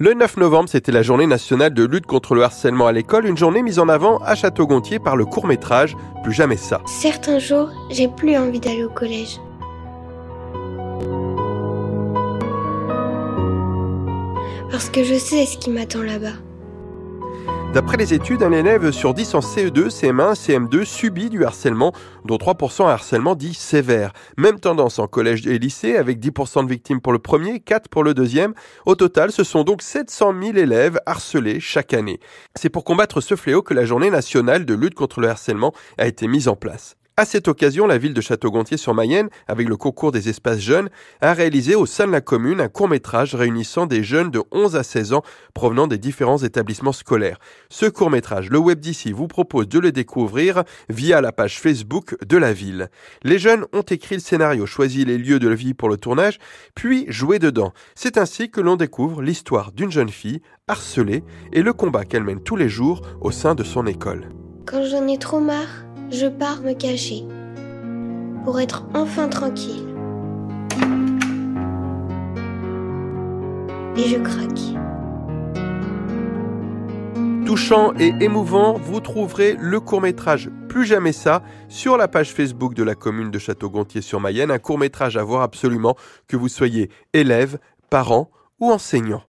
Le 9 novembre, c'était la journée nationale de lutte contre le harcèlement à l'école, une journée mise en avant à Château-Gontier par le court-métrage Plus jamais ça. Certains jours, j'ai plus envie d'aller au collège. Parce que je sais ce qui m'attend là-bas. D'après les études, un élève sur 10 en CE2, CM1, CM2 subit du harcèlement, dont 3% un harcèlement dit sévère. Même tendance en collège et lycée, avec 10% de victimes pour le premier, 4 pour le deuxième. Au total, ce sont donc 700 000 élèves harcelés chaque année. C'est pour combattre ce fléau que la journée nationale de lutte contre le harcèlement a été mise en place. À cette occasion, la ville de Château-Gontier-sur-Mayenne, avec le concours des espaces jeunes, a réalisé au sein de la commune un court-métrage réunissant des jeunes de 11 à 16 ans provenant des différents établissements scolaires. Ce court-métrage, le web d'ici vous propose de le découvrir via la page Facebook de la ville. Les jeunes ont écrit le scénario, choisi les lieux de la vie pour le tournage, puis joué dedans. C'est ainsi que l'on découvre l'histoire d'une jeune fille harcelée et le combat qu'elle mène tous les jours au sein de son école. Quand j'en ai trop marre, je pars me cacher pour être enfin tranquille. Et je craque. Touchant et émouvant, vous trouverez le court-métrage Plus jamais ça sur la page Facebook de la commune de Château-Gontier-sur-Mayenne. Un court-métrage à voir absolument que vous soyez élève, parent ou enseignant.